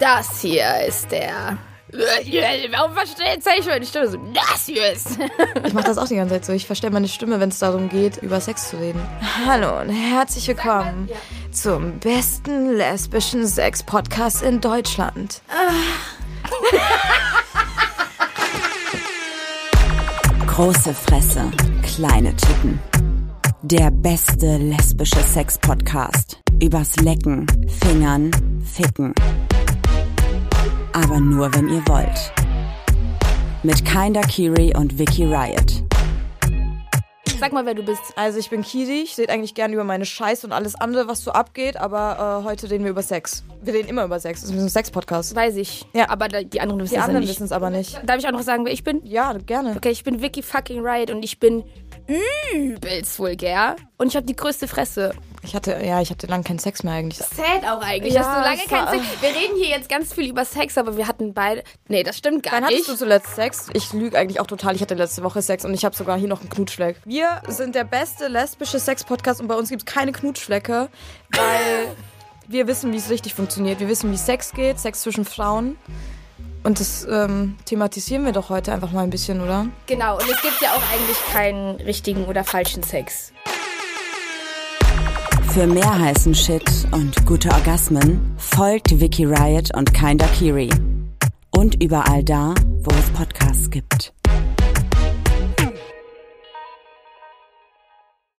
Das hier ist der. Warum verstehe ich meine Stimme so? Das hier ist. Ich mache das auch die ganze Zeit so. Ich verstelle meine Stimme, wenn es darum geht, über Sex zu reden. Hallo und herzlich willkommen zum besten lesbischen Sex-Podcast in Deutschland. Große Fresse, kleine Titten. Der beste lesbische Sex-Podcast. Übers Lecken, Fingern, Ficken. Aber nur, wenn ihr wollt. Mit Kinder Kiri und Vicky Riot. Sag mal, wer du bist. Also ich bin Kiri, ich rede eigentlich gerne über meine Scheiße und alles andere, was so abgeht, aber äh, heute reden wir über Sex. Wir reden immer über Sex. Das ist ein Sex-Podcast. Weiß ich. Ja. Aber da- die anderen wissen Die es ja anderen nicht. wissen es aber nicht. Darf ich auch noch sagen, wer ich bin? Ja, gerne. Okay, ich bin Vicky fucking Riot und ich bin übelst vulgär. Und ich habe die größte Fresse. Ich hatte, ja, ich hatte lange keinen Sex mehr eigentlich. Sad auch eigentlich. Ja, Hast du lange keinen Sex. Wir reden hier jetzt ganz viel über Sex, aber wir hatten beide. Nee, das stimmt gar Wann nicht. hattest du zuletzt Sex? Ich lüge eigentlich auch total. Ich hatte letzte Woche Sex und ich habe sogar hier noch einen Knutschfleck. Wir sind der beste lesbische Sex-Podcast und bei uns gibt es keine Knutschflecke, weil wir wissen, wie es richtig funktioniert. Wir wissen, wie Sex geht, Sex zwischen Frauen. Und das ähm, thematisieren wir doch heute einfach mal ein bisschen, oder? Genau, und es gibt ja auch eigentlich keinen richtigen oder falschen Sex. Für mehr heißen Shit und gute Orgasmen folgt Vicky Riot und Kinder Kiri. Und überall da, wo es Podcasts gibt.